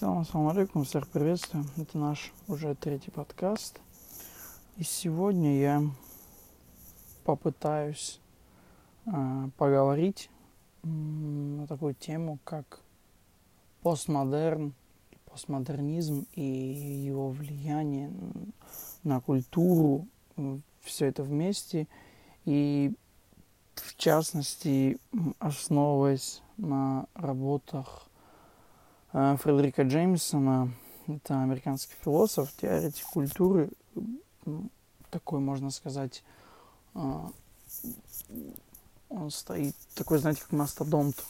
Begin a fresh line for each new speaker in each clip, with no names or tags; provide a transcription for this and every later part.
Салам, салам алейкум, всех приветствую. Это наш уже третий подкаст. И сегодня я попытаюсь э, поговорить э, на такую тему, как постмодерн, постмодернизм и его влияние на культуру, все это вместе. И в частности, основываясь на работах Э, Фредерика Джеймсона. Это американский философ, теоретик культуры, такой, можно сказать, э, он стоит, такой, знаете, как мастодонт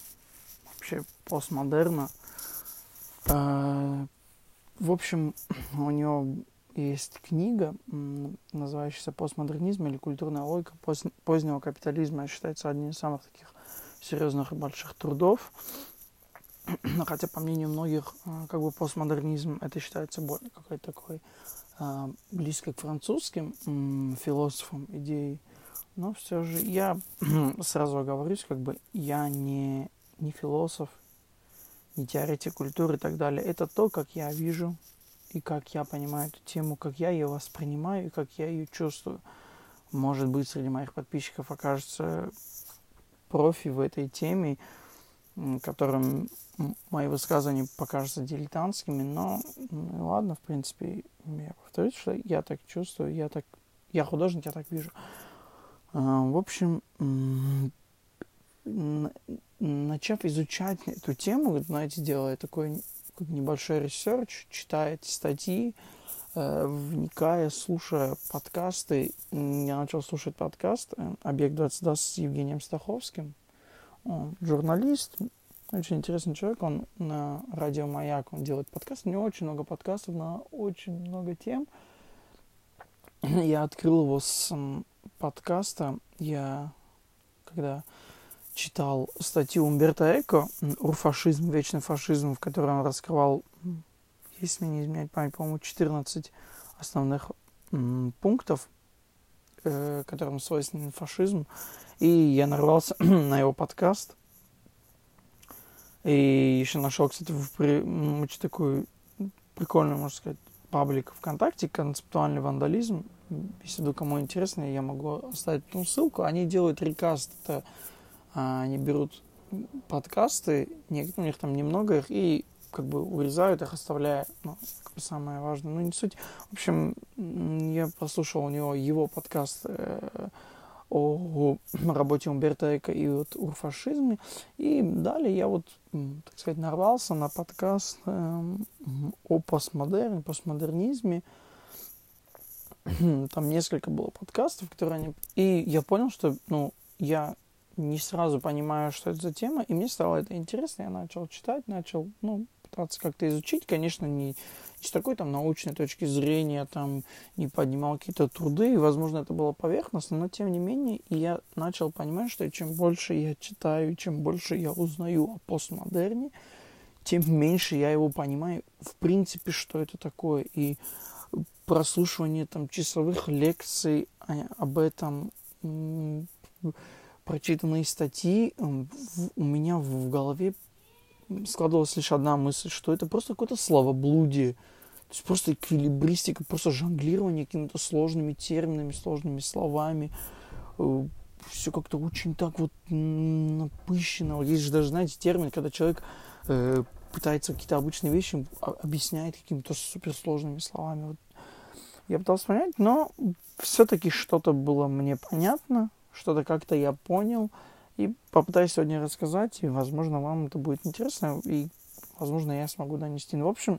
вообще постмодерна. Э, в общем, у него есть книга, называющаяся «Постмодернизм» или «Культурная логика позднего капитализма». Считается одним из самых таких серьезных и больших трудов. Хотя, по мнению многих, э, как бы постмодернизм это считается более какой-то такой э, близкой к французским философам идеей. Но все же я сразу оговорюсь, как бы я не, не философ, не теоретик культуры и так далее. Это то, как я вижу и как я понимаю эту тему, как я ее воспринимаю и как я ее чувствую. Может быть, среди моих подписчиков окажется профи в этой теме, которым мои высказывания покажутся дилетантскими, но ну, ладно, в принципе, я повторюсь, что я так чувствую, я так, я художник, я так вижу. А, в общем, начав изучать эту тему, знаете, делая такой небольшой research, читая эти статьи, э, вникая, слушая подкасты, я начал слушать подкаст э, «Объект 22» с Евгением Стаховским. Он журналист, очень интересный человек, он на радио Маяк, он делает подкасты, у него очень много подкастов на очень много тем. Я открыл его с подкаста, я когда читал статью Умберто Эко «Урфашизм, вечный фашизм», в которой он раскрывал, если мне не изменять память, по-моему, 14 основных пунктов, э, которым свойственен фашизм. И я нарвался на его подкаст, и еще нашел, кстати, в, очень такую прикольную, можно сказать, паблик ВКонтакте, концептуальный вандализм. Если вдруг кому интересно, я могу оставить эту ссылку. Они делают рекаст, это а, они берут подкасты, у них там немного их, и как бы урезают их, оставляя, ну, как бы самое важное, ну, не суть. В общем, я послушал у него его подкаст э, о работе Умберто Эко и вот урфашизме. И далее я вот, так сказать, нарвался на подкаст э, о постмодерне, постмодернизме. Там несколько было подкастов, которые они... И я понял, что, ну, я не сразу понимаю, что это за тема, и мне стало это интересно, я начал читать, начал, ну, пытаться как-то изучить, конечно, не, не с такой там научной точки зрения, там, не поднимал какие-то труды, и, возможно, это было поверхностно, но тем не менее, я начал понимать, что чем больше я читаю, чем больше я узнаю о постмодерне, тем меньше я его понимаю, в принципе, что это такое, и прослушивание там часовых лекций об этом, прочитанные статьи, у меня в голове складывалась лишь одна мысль, что это просто какое-то словоблудие. То есть просто эквилибристика, просто жонглирование какими-то сложными терминами, сложными словами. Э, Все как-то очень так вот напыщено. Есть же даже, знаете, термин, когда человек э, пытается какие-то обычные вещи объясняет какими-то суперсложными словами. Вот. Я пытался понять, но все-таки что-то было мне понятно, что-то как-то я понял. И попытаюсь сегодня рассказать, и, возможно, вам это будет интересно, и, возможно, я смогу донести. Ну, в общем,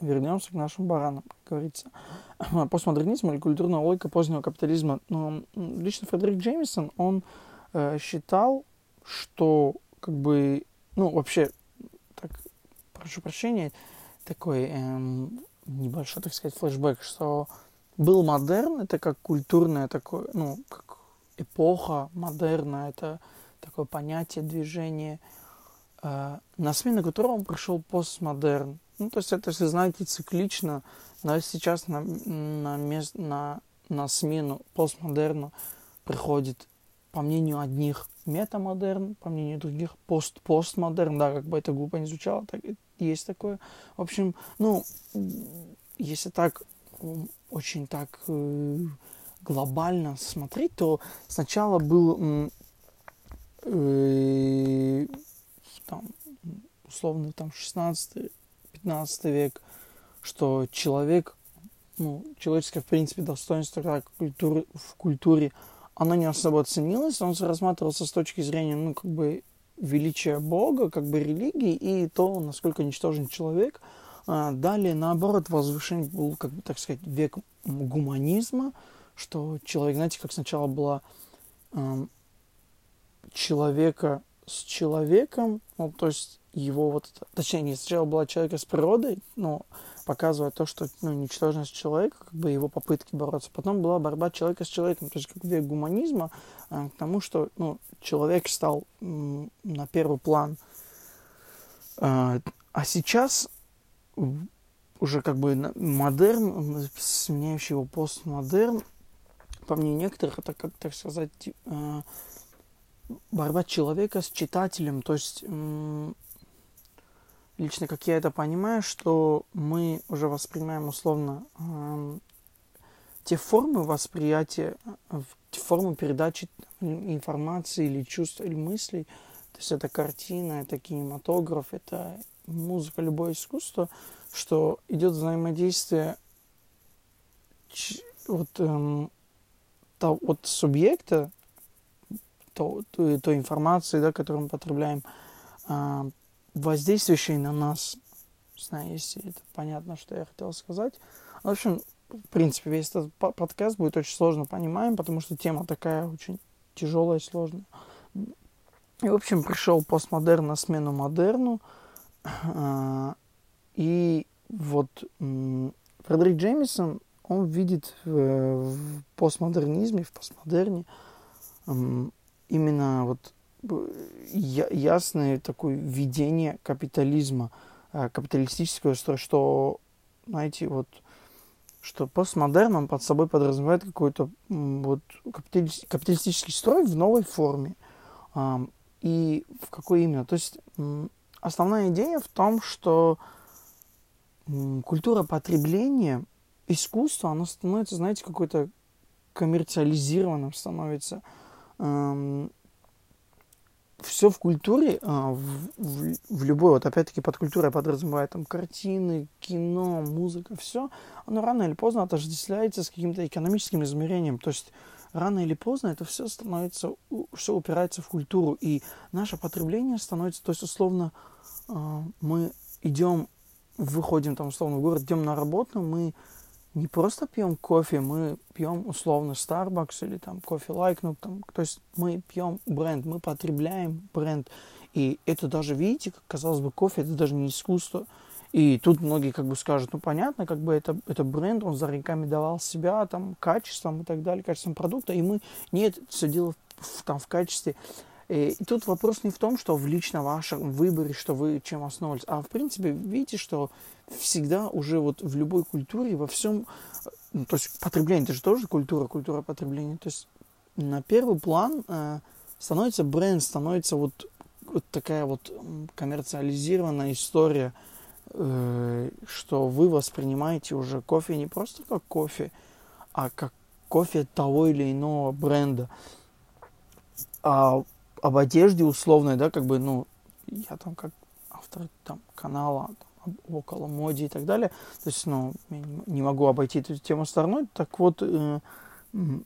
вернемся к нашим баранам, как говорится. Постмодернизм или культурная логика позднего капитализма. Но лично Фредерик Джеймисон, он э, считал, что, как бы, ну, вообще, так, прошу прощения, такой эм, небольшой, так сказать, флешбэк, что был модерн, это как культурное такое, ну, как эпоха модерна, это такое понятие, движение, э, на смену которому пришел постмодерн. Ну, то есть это, если знаете, циклично, но сейчас на, на, мест, на, на смену постмодерну приходит по мнению одних, метамодерн, по мнению других, пост-постмодерн, да, как бы это глупо не звучало, так, есть такое. В общем, ну, если так, очень так э, глобально смотреть, то сначала был э, там, условно там 16-15 век, что человек, ну, человеческое, в принципе, достоинство как культуры, в культуре, оно не особо ценилось, он рассматривался с точки зрения, ну, как бы, величия Бога, как бы религии и то, насколько ничтожен человек. А далее, наоборот, возвышение был, как бы, так сказать, век гуманизма, что человек, знаете, как сначала была э, человека с человеком, ну, то есть его вот, точнее, не сначала была человека с природой, но показывая то, что, ну, ничтожность человека, как бы его попытки бороться. Потом была борьба человека с человеком, то есть как век гуманизма э, к тому, что, ну, человек стал э, на первый план. Э, а сейчас уже как бы модерн, сменяющий его постмодерн, по мнению некоторых, это, как так сказать, э, борьба человека с читателем. То есть, лично как я это понимаю, что мы уже воспринимаем условно э, те формы восприятия, э, те формы передачи информации или чувств, или мыслей. То есть это картина, это кинематограф, это музыка, любое искусство, что идет взаимодействие вот эм, от субъекта, то, той, той информации, да, которую мы потребляем, а, воздействующей на нас, знаю, если это понятно, что я хотел сказать. В общем, в принципе, весь этот подкаст будет очень сложно понимаем, потому что тема такая очень тяжелая и сложная. И, в общем, пришел постмодерн на смену модерну. А, и вот Фредерик Джеймисон он видит в, в постмодернизме, в постмодерне именно вот ясное такое видение капитализма, э, капиталистического строя, что, знаете, вот, что постмодерн, он под собой подразумевает какой-то вот капиталистический строй в новой форме. И в какой именно? То есть основная идея в том, что культура потребления искусство, оно становится, знаете, какой-то коммерциализированным становится. Эм, все в культуре, э, в, в, в любой, вот опять-таки под культурой подразумевает там картины, кино, музыка, все, оно рано или поздно отождествляется с каким-то экономическим измерением. То есть рано или поздно это все становится, все упирается в культуру, и наше потребление становится, то есть условно э, мы идем, выходим там условно в город, идем на работу, мы не просто пьем кофе, мы пьем условно Starbucks или там кофе Like, ну там, то есть мы пьем бренд, мы потребляем бренд. И это даже, видите, как казалось бы, кофе, это даже не искусство. И тут многие как бы скажут, ну понятно, как бы это, это бренд, он зарекомендовал себя там качеством и так далее, качеством продукта, и мы, нет, все дело в, там в качестве. И тут вопрос не в том, что в лично вашем выборе, что вы чем основывались, а в принципе, видите, что всегда уже вот в любой культуре, во всем, ну, то есть потребление, это же тоже культура, культура потребления, то есть на первый план э, становится бренд, становится вот, вот такая вот коммерциализированная история, э, что вы воспринимаете уже кофе не просто как кофе, а как кофе того или иного бренда. А об одежде условной, да, как бы, ну, я там как автор там канала там, около моде и так далее, то есть, ну, не могу обойти эту тему стороной, так вот, э, в,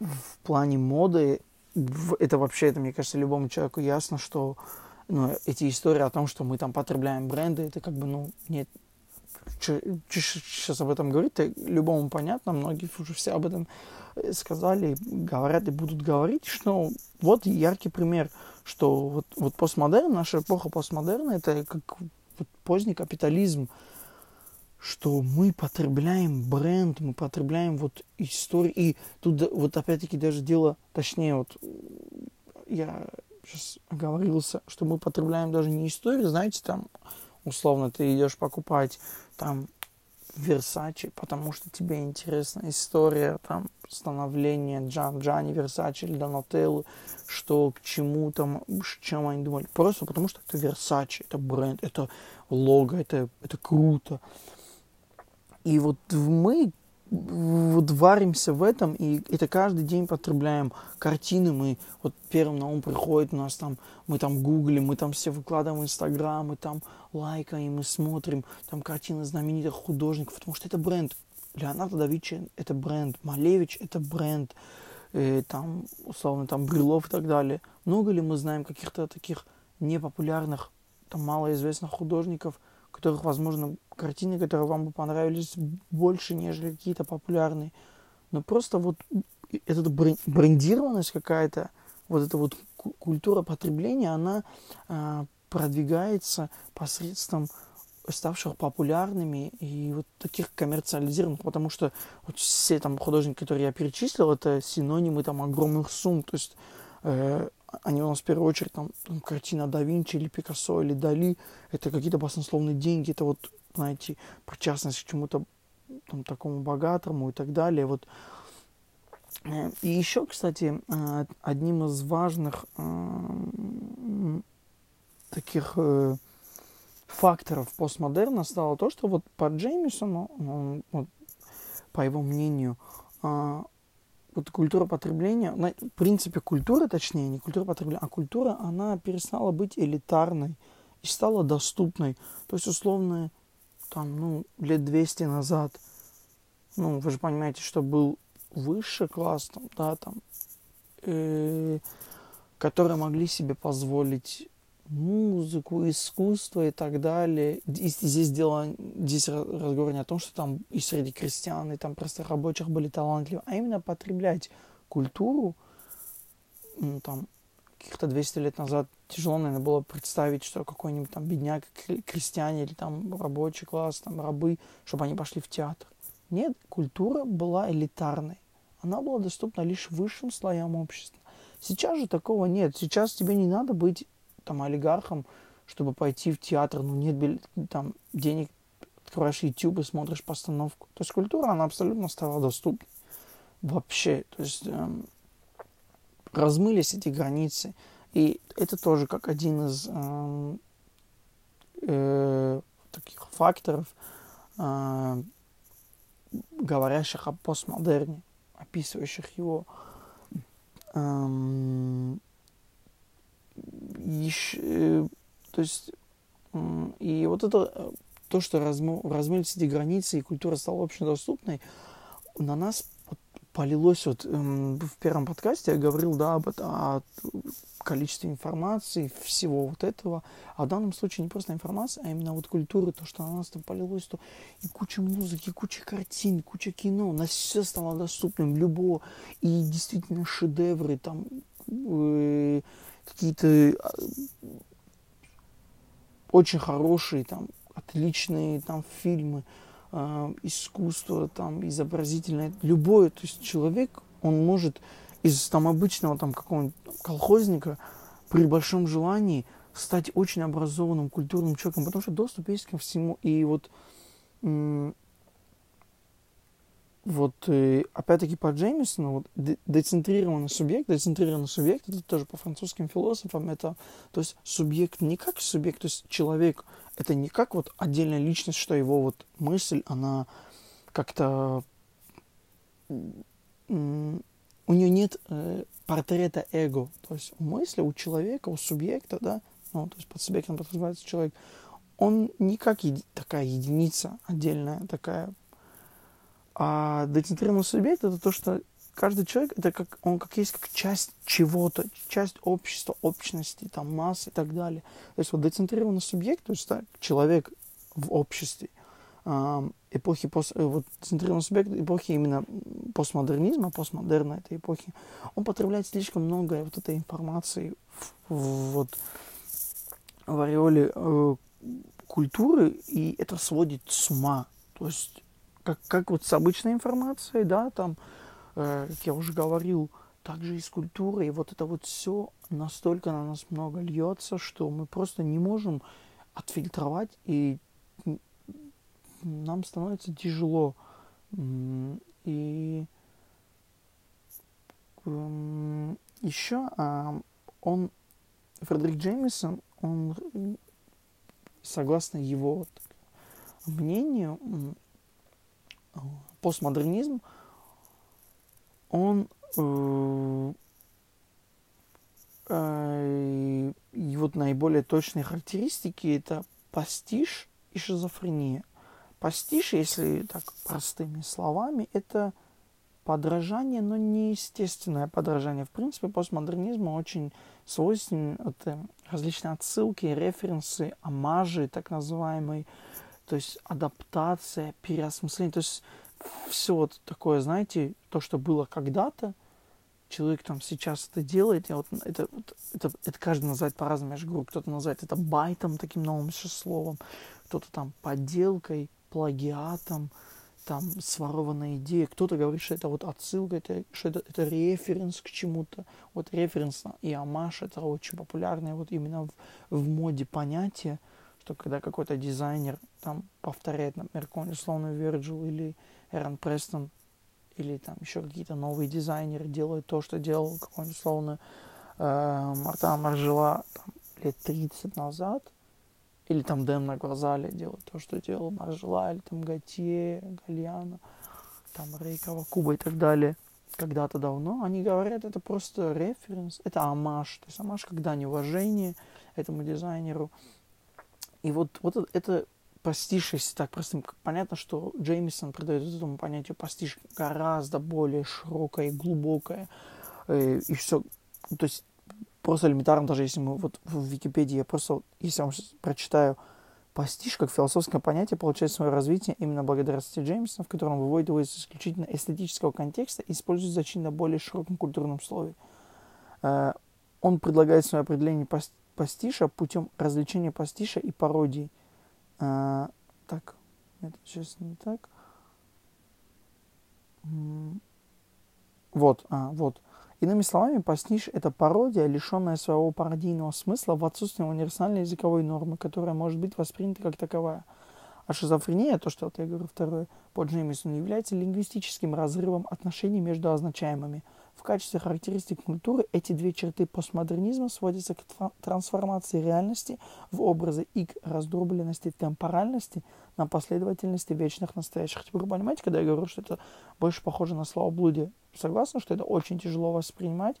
в плане моды, в, это вообще, это, мне кажется, любому человеку ясно, что ну, эти истории о том, что мы там потребляем бренды, это как бы, ну, нет, сейчас об этом говорить, любому понятно, многие уже все об этом сказали, говорят и будут говорить, что вот яркий пример, что вот, вот постмодерн, наша эпоха постмодерна, это как вот поздний капитализм, что мы потребляем бренд, мы потребляем вот историю, и тут вот опять-таки даже дело, точнее вот я сейчас оговорился, что мы потребляем даже не историю, знаете, там условно ты идешь покупать там Версачи, потому что тебе интересна история там становления Джан, Джани Версачи или Донателлы, что к чему там, чем они думали. Просто потому что это Версачи, это бренд, это лого, это, это круто. И вот мы вот варимся в этом, и это каждый день потребляем картины, мы вот первым на ум приходит у нас там, мы там гуглим, мы там все выкладываем в Инстаграм, мы там лайкаем, мы смотрим там картины знаменитых художников, потому что это бренд. Леонардо да Винчи – это бренд, Малевич – это бренд, и там, условно, там Брилов и так далее. Много ли мы знаем каких-то таких непопулярных, там малоизвестных художников – которых, возможно, картины, которые вам бы понравились больше, нежели какие-то популярные. Но просто вот эта брендированность какая-то, вот эта вот культура потребления, она а, продвигается посредством ставших популярными и вот таких коммерциализированных, потому что вот все там художники, которые я перечислил, это синонимы там огромных сумм, то есть э, они у нас в первую очередь там, там картина да Винчи или Пикассо или Дали, это какие-то баснословные деньги, это вот, знаете, причастность к чему-то там, такому богатому и так далее. Вот. Э, и еще, кстати, э, одним из важных э, таких факторов постмодерна стало то, что вот по Джеймисону, вот, по его мнению, вот культура потребления, в принципе, культура, точнее, не культура потребления, а культура, она перестала быть элитарной и стала доступной. То есть, условно, там, ну, лет 200 назад, ну, вы же понимаете, что был высший класс, там, да, там, э, которые могли себе позволить музыку, искусство и так далее. И здесь дело, здесь разговор не о том, что там и среди крестьян, и там простых рабочих были талантливы, а именно потреблять культуру, ну, там, каких-то 200 лет назад тяжело, наверное, было представить, что какой-нибудь там бедняк, крестьяне или там рабочий класс, там рабы, чтобы они пошли в театр. Нет, культура была элитарной. Она была доступна лишь высшим слоям общества. Сейчас же такого нет. Сейчас тебе не надо быть там олигархом, чтобы пойти в театр, ну нет там денег, открываешь YouTube и смотришь постановку. То есть культура, она абсолютно стала доступна. Вообще, то есть эм, размылись эти границы. И это тоже как один из эм, э, таких факторов, э, говорящих о постмодерне, описывающих его. Эм, еще, э, то есть, и вот это, э, то, что размы, размылись эти границы, и культура стала общедоступной, на нас полилось вот эм, в первом подкасте я говорил, да, об этом, о количестве информации, всего вот этого. А в данном случае не просто информация, а именно вот культура, то, что на нас там полилось, то и куча музыки, и куча картин, куча кино, на все стало доступным, любого. И действительно шедевры, там, э, какие-то а, очень хорошие, там, отличные там фильмы, э, искусство, там, изобразительное, любое, то есть человек, он может из там обычного там какого-нибудь колхозника при большом желании стать очень образованным, культурным человеком, потому что доступ есть ко всему, и вот вот э, опять-таки по Джеймисону, вот децентрированный субъект, децентрированный субъект, это тоже по французским философам, это, то есть субъект не как субъект, то есть человек, это не как вот отдельная личность, что его вот мысль, она как-то, у нее нет э, портрета эго, то есть у мысли, у человека, у субъекта, да, ну, то есть под субъектом подразумевается человек, он не как еди- такая единица отдельная, такая а децентрированный субъект это то, что каждый человек это как он как есть как часть чего-то, часть общества, общности, там массы и так далее. То есть вот децентрированный субъект, то есть так, человек в обществе э, эпохи пост, э, вот децентрированный субъект эпохи именно постмодернизма, постмодерна этой эпохи, он потребляет слишком много вот этой информации в, в, вот в ореоле э, культуры, и это сводит с ума. То есть как, как вот с обычной информацией, да, там, э, как я уже говорил, также и с культурой. И вот это вот все настолько на нас много льется, что мы просто не можем отфильтровать и нам становится тяжело. И еще а, он, Фредерик Джеймисон, он, согласно его мнению, постмодернизм, он э, э, и вот наиболее точные характеристики это пастиш и шизофрения. Пастиш, если так простыми словами, это подражание, но не естественное подражание. В принципе, постмодернизму очень свойственны это различные отсылки, референсы, амажи, так называемые, то есть адаптация, переосмысление, то есть все вот такое, знаете, то, что было когда-то, человек там сейчас это делает, и вот это, это, это каждый называет по-разному, я же говорю, кто-то называет это байтом, таким новым словом, кто-то там подделкой, плагиатом, там сворованная идея, кто-то говорит, что это вот отсылка, это, что это, это референс к чему-то. Вот референс и амаш это очень популярное вот именно в, в моде понятие, что когда какой-то дизайнер там повторяет, например, какой-нибудь условно Virgil или Эрон Престон, или там еще какие-то новые дизайнеры делают то, что делал какой-нибудь условно э, Марта Маржела там, лет 30 назад, или там Дэм на Гвазале делает то, что делал Маржела, или там Готье, Гальяна, там Рейкова, Куба и так далее. Когда-то давно они говорят, это просто референс, это амаш. То есть амаш как дань этому дизайнеру. И вот, вот это пастиш, если так простым, понятно, что Джеймисон придает этому понятию пастиш гораздо более широкое и глубокое. Э, и все, то есть просто элементарно, даже если мы вот в Википедии, я просто, если я вам сейчас прочитаю, пастиш как философское понятие получает свое развитие именно благодаря статье Джеймсона, в котором выводит его из исключительно эстетического контекста и использует значительно более широком культурном слове. Э, он предлагает свое определение пастиша путем развлечения пастиша и пародии. А, так, это сейчас не так. Вот, а, вот. Иными словами, пастиш – это пародия, лишенная своего пародийного смысла в отсутствии универсальной языковой нормы, которая может быть воспринята как таковая. А шизофрения, то, что вот я говорю второе, по Джеймисону, является лингвистическим разрывом отношений между означаемыми. В качестве характеристик культуры эти две черты постмодернизма сводятся к трансформации реальности в образы и к раздробленности темпоральности на последовательности вечных настоящих. Теперь вы понимаете, когда я говорю, что это больше похоже на словоблудие? Согласны, что это очень тяжело воспринимать?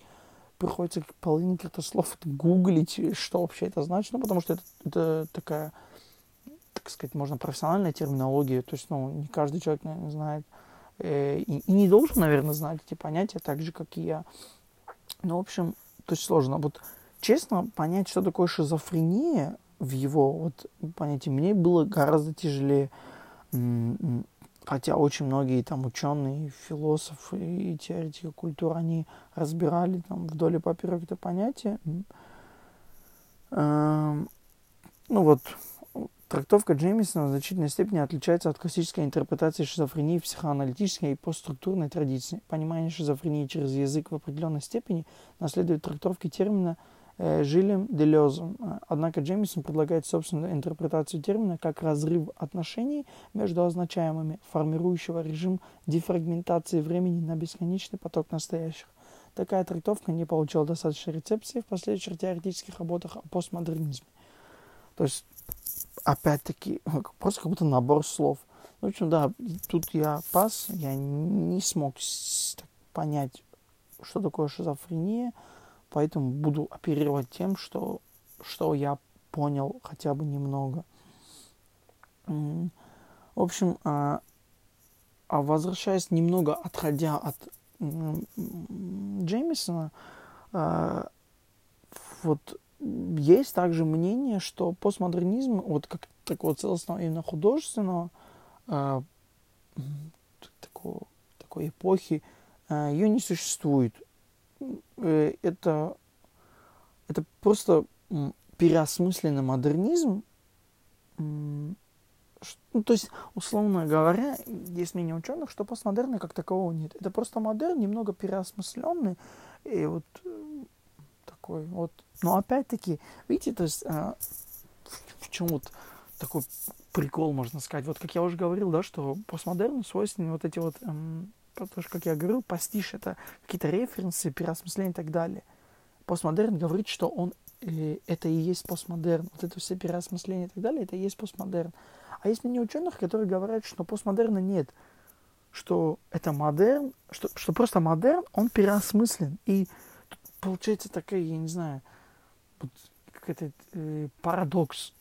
Приходится половине каких-то слов гуглить, что вообще это значит, ну, потому что это, это такая, так сказать, можно профессиональная терминология, то есть, ну, не каждый человек, наверное, знает, и, и не должен, наверное, знать эти понятия так же, как и я. Ну, в общем, то есть сложно. Вот честно понять, что такое шизофрения, в его вот понятии мне было гораздо тяжелее. Хотя очень многие там ученые, философы и теоретики культуры, они разбирали там вдоль и поперек это понятие. Эм, ну вот, трактовка Джеймисона в значительной степени отличается от классической интерпретации шизофрении в психоаналитической и постструктурной традиции. Понимание шизофрении через язык в определенной степени наследует трактовке термина – Э, Жилем Делезом. Однако Джеймисон предлагает собственную интерпретацию термина как разрыв отношений между означаемыми, формирующего режим дефрагментации времени на бесконечный поток настоящих. Такая трактовка не получила достаточной рецепции в последующих теоретических работах о постмодернизме. То есть, опять-таки, просто как будто набор слов. В общем, да, тут я пас, я не смог понять, что такое шизофрения, Поэтому буду оперировать тем, что, что я понял хотя бы немного. В общем, а, а возвращаясь немного, отходя от Джеймисона, а, вот есть также мнение, что постмодернизм, вот как такого целостного именно художественного, а, такого, такой эпохи, ее не существует. Э, это, это просто переосмысленный модернизм. Ну, то есть, условно говоря, есть мнение ученых, что постмодерна как такового нет. Это просто модерн, немного переосмысленный. И вот э, такой вот. Но опять-таки, видите, то есть, а, в чем вот такой прикол, можно сказать. Вот как я уже говорил, да, что постмодерну свойственны вот эти вот, эм, потому что, как я говорил, пастиш — это какие-то референсы, переосмысления и так далее. Постмодерн говорит, что он э, это и есть постмодерн. Вот это все переосмысления и так далее, это и есть постмодерн. А есть мнение ученых, которые говорят, что постмодерна нет, что это модерн, что, что просто модерн, он переосмыслен. И получается такая, я не знаю, вот какой-то э, парадокс.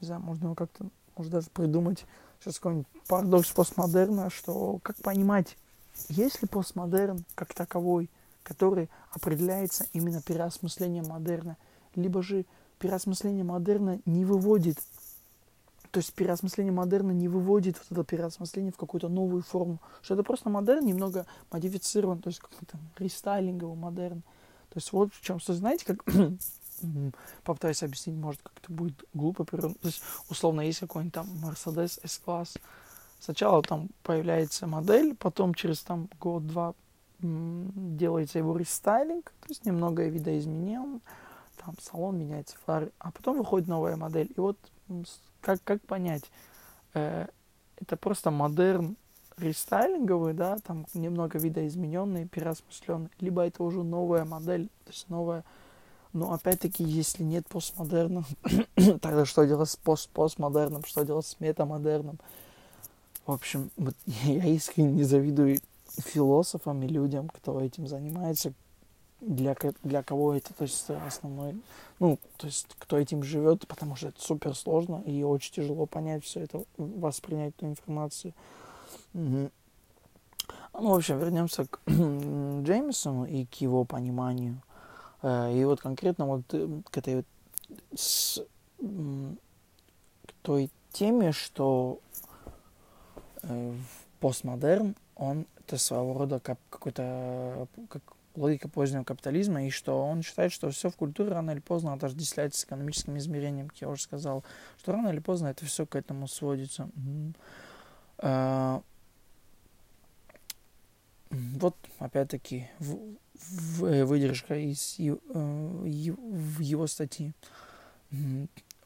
Не знаю, можно его как-то, может даже придумать сейчас какой-нибудь парадокс постмодерна, что как понимать, есть ли постмодерн как таковой, который определяется именно переосмыслением модерна, либо же переосмысление модерна не выводит, то есть переосмысление модерна не выводит вот это переосмысление в какую-то новую форму, что это просто модерн немного модифицирован, то есть какой-то рестайлинговый модерн. То есть вот в чем, знаете, как попытаюсь объяснить, может, как-то будет глупо. То есть, условно, есть какой-нибудь там Mercedes S-класс. Сначала там появляется модель, потом через там год-два делается его рестайлинг, то есть немного видоизменен, там салон меняется, фары, а потом выходит новая модель. И вот как, как понять, э, это просто модерн рестайлинговый, да, там немного видоизмененный, переосмысленный, либо это уже новая модель, то есть новая но опять-таки, если нет постмодерна, тогда что делать с пост постмодерном, что делать с метамодерном? В общем, вот я искренне не завидую философам и людям, кто этим занимается, для, для кого это то есть, основной, ну, то есть, кто этим живет, потому что это супер сложно и очень тяжело понять все это, воспринять эту информацию. Угу. Ну, в общем, вернемся к Джеймисону и к его пониманию – Э, и вот конкретно вот э, к этой вот с, к той теме, что э, постмодерн, он это своего рода как, какой-то как логика позднего капитализма, и что он считает, что все в культуре рано или поздно отождествляется с экономическим измерением, как я уже сказал, что рано или поздно это все к этому сводится. Mm-hmm. Вот, опять-таки, Э, выдержка из э, в его статьи.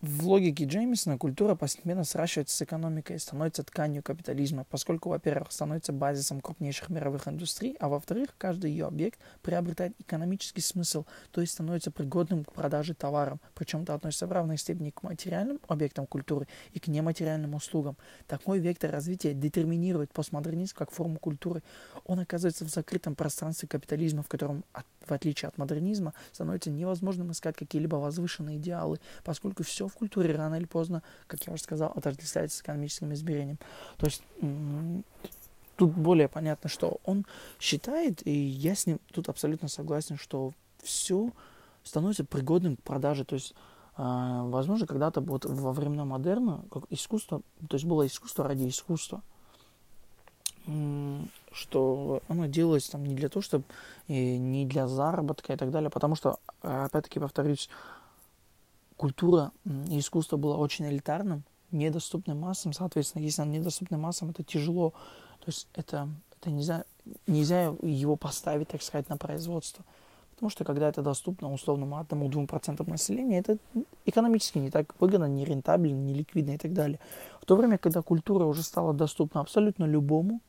В логике Джеймисона культура постепенно сращивается с экономикой и становится тканью капитализма, поскольку, во-первых, становится базисом крупнейших мировых индустрий, а во-вторых, каждый ее объект приобретает экономический смысл, то есть становится пригодным к продаже товарам, причем это относится в равной степени к материальным объектам культуры и к нематериальным услугам. Такой вектор развития детерминирует постмодернизм как форму культуры. Он оказывается в закрытом пространстве капитализма, в котором, в отличие от модернизма, становится невозможным искать какие-либо возвышенные идеалы, поскольку все в культуре рано или поздно, как я уже сказал, отождествляется с экономическим измерением. То есть тут более понятно, что он считает, и я с ним тут абсолютно согласен, что все становится пригодным к продаже. То есть, э, возможно, когда-то вот во времена модерна как искусство, то есть было искусство ради искусства, что оно делалось там не для того, чтобы не для заработка и так далее, потому что, опять-таки, повторюсь, культура и искусство было очень элитарным, недоступным массам. Соответственно, если он недоступный массам, это тяжело. То есть это, это нельзя, нельзя его поставить, так сказать, на производство. Потому что когда это доступно условному одному-двум процентам населения, это экономически не так выгодно, не рентабельно, не ликвидно и так далее. В то время, когда культура уже стала доступна абсолютно любому,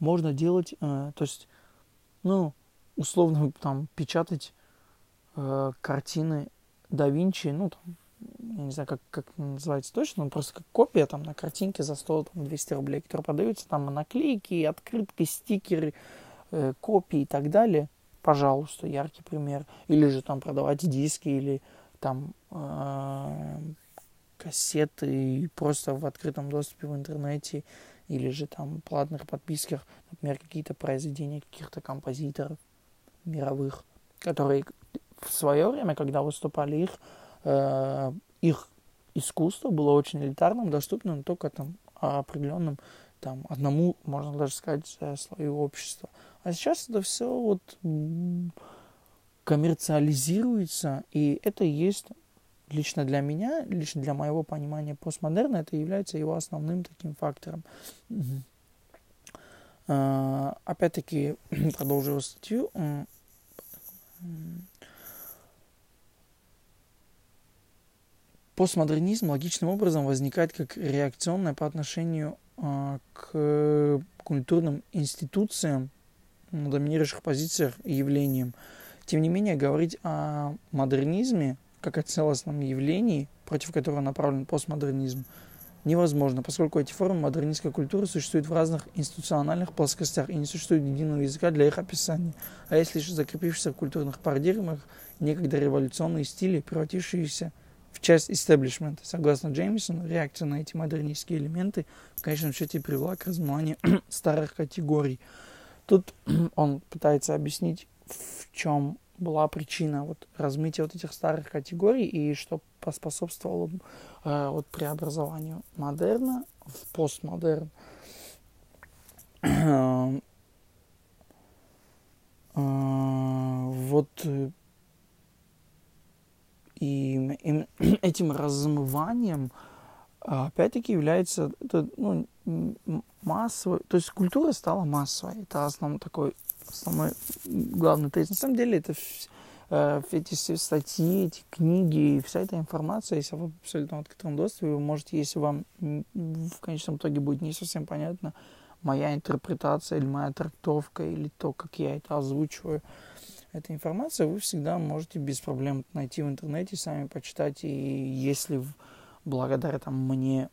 можно делать, э, то есть, ну, условно, там, печатать э, картины да Винчи, ну, там, я не знаю, как, как называется точно, но просто как копия там на картинке за 100-200 рублей, которые продаются, там наклейки, открытки, стикеры, э, копии и так далее. Пожалуйста, яркий пример. Или же там продавать диски или там э, кассеты просто в открытом доступе в интернете или же там платных подписках, например, какие-то произведения каких-то композиторов мировых, которые в свое время, когда выступали их, э, их искусство было очень элитарным, доступным только там определенным там одному, можно даже сказать, слою общества. А сейчас это все вот коммерциализируется, и это есть лично для меня, лично для моего понимания постмодерна, это является его основным таким фактором. Угу. Опять-таки, продолжу статью. Постмодернизм логичным образом возникает как реакционное по отношению а, к культурным институциям, на доминирующих позициях и явлениям. Тем не менее, говорить о модернизме как о целостном явлении, против которого направлен постмодернизм, невозможно, поскольку эти формы модернистской культуры существуют в разных институциональных плоскостях и не существует единого языка для их описания. А если лишь закрепившиеся в культурных парадигмах некогда революционные стили, превратившиеся в часть истеблишмента. Согласно Джеймисону, реакция на эти модернистские элементы в конечном счете привела к размыванию старых категорий. Тут он пытается объяснить, в чем была причина вот размытия вот этих старых категорий и что поспособствовало э, вот преобразованию модерна в постмодерн. э, вот и, и этим размыванием опять-таки является это, ну, массовой, то есть культура стала массовой. Это основной такой основной главный тезис. На самом деле это э, эти статьи, эти книги, вся эта информация, если вы в абсолютно открытом доступе, вы можете, если вам в конечном итоге будет не совсем понятно моя интерпретация или моя трактовка, или то, как я это озвучиваю, эта информация, вы всегда можете без проблем найти в интернете, сами почитать, и если благодаря там, мне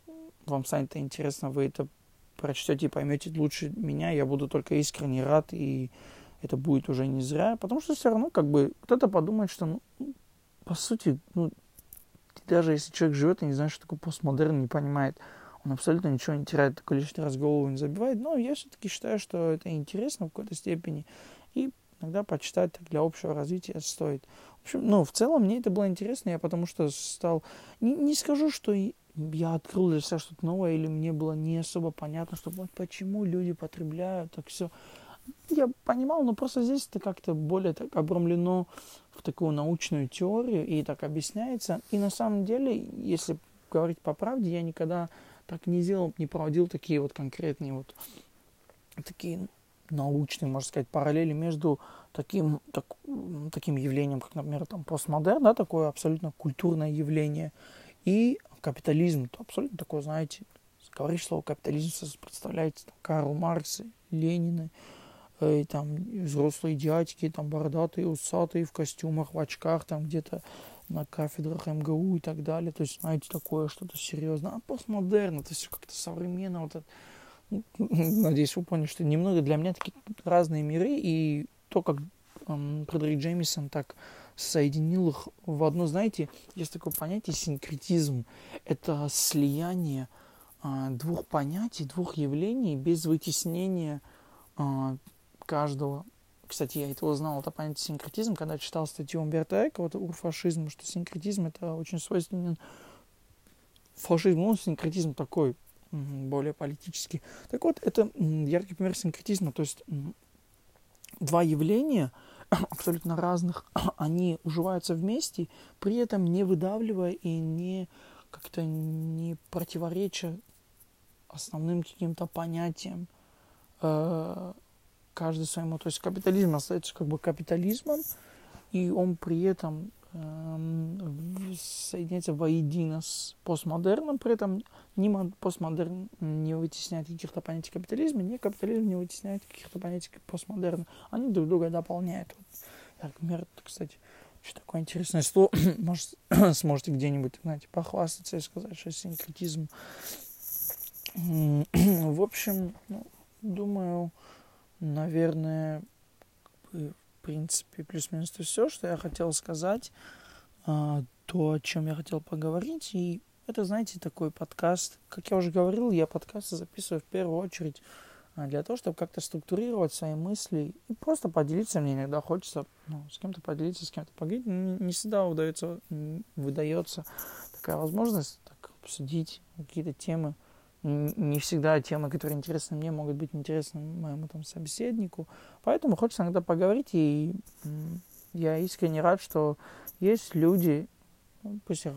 вам станет интересно, вы это прочтете и поймете лучше меня, я буду только искренне рад, и это будет уже не зря, потому что все равно как бы кто-то подумает, что, ну, по сути, ну, даже если человек живет и не знает, что такое постмодерн, не понимает, он абсолютно ничего не теряет, только лишний раз голову не забивает, но я все-таки считаю, что это интересно в какой-то степени, и иногда почитать для общего развития стоит. В общем, ну, в целом мне это было интересно, я потому что стал... Не, не скажу, что я открыл для себя что-то новое, или мне было не особо понятно, что вот почему люди потребляют так все. Я понимал, но просто здесь это как-то более так обрамлено в такую научную теорию и так объясняется. И на самом деле, если говорить по правде, я никогда так не делал, не проводил такие вот конкретные вот такие научные, можно сказать, параллели между таким, так, таким явлением, как, например, там, постмодерн, да, такое абсолютно культурное явление, и капитализм, то абсолютно такое, знаете, говоришь слово капитализм, представляете, там, Карл Маркс, Ленины, э, и там взрослые дядьки, там бородатые, усатые, в костюмах, в очках, там где-то на кафедрах МГУ и так далее. То есть, знаете, такое что-то серьезное. А постмодерн, это все как-то современно, вот это, надеюсь, вы поняли, что немного для меня такие разные миры, и то, как эм, Джеймисон так соединил их в одно, знаете, есть такое понятие синкретизм. Это слияние э, двух понятий, двух явлений без вытеснения э, каждого. Кстати, я это узнал, это понятие синкретизм, когда читал статью Умберто Эко, вот «Урфашизм», что синкретизм это очень свойственен фашизму, ну, синкретизм такой, более политический. Так вот, это яркий пример синкретизма, то есть два явления абсолютно разных, они уживаются вместе, при этом не выдавливая и не как-то не противореча основным каким-то понятиям э, каждый своему. То есть капитализм остается как бы капитализмом, и он при этом соединяется воедино с постмодерном, при этом ни постмодерн не вытесняет каких-то понятий капитализма, ни капитализм не вытесняет каких-то понятий постмодерна. Они друг друга дополняют. Вот, например, кстати, что такое интересное слово, может, сможете где-нибудь, знаете, похвастаться и сказать, что синкретизм. В общем, ну, думаю, наверное, принципе, плюс-минус все, что я хотел сказать, а, то, о чем я хотел поговорить. И это, знаете, такой подкаст. Как я уже говорил, я подкасты записываю в первую очередь а, для того, чтобы как-то структурировать свои мысли и просто поделиться. Мне иногда хочется ну, с кем-то поделиться, с кем-то поговорить. Не всегда удается, выдается такая возможность так, обсудить какие-то темы не всегда темы, которые интересны мне, могут быть интересны моему там собеседнику. Поэтому хочется иногда поговорить, и я искренне рад, что есть люди, ну, пусть их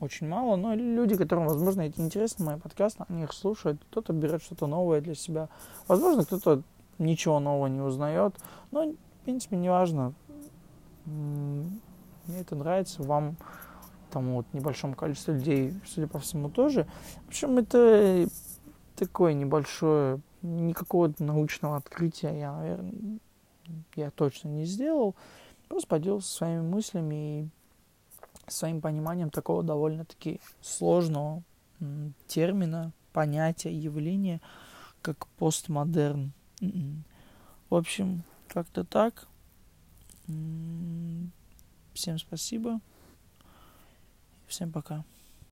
очень мало, но люди, которым, возможно, это интересно, мои подкасты, они их слушают, кто-то берет что-то новое для себя. Возможно, кто-то ничего нового не узнает, но, в принципе, не важно. Мне это нравится, вам тому вот небольшому количеству людей, судя по всему, тоже. В общем, это такое небольшое, никакого научного открытия я, наверное, я точно не сделал. Просто поделился своими мыслями и своим пониманием такого довольно-таки сложного термина, понятия, явления, как постмодерн. М-м. В общем, как-то так. Всем спасибо. Всем пока.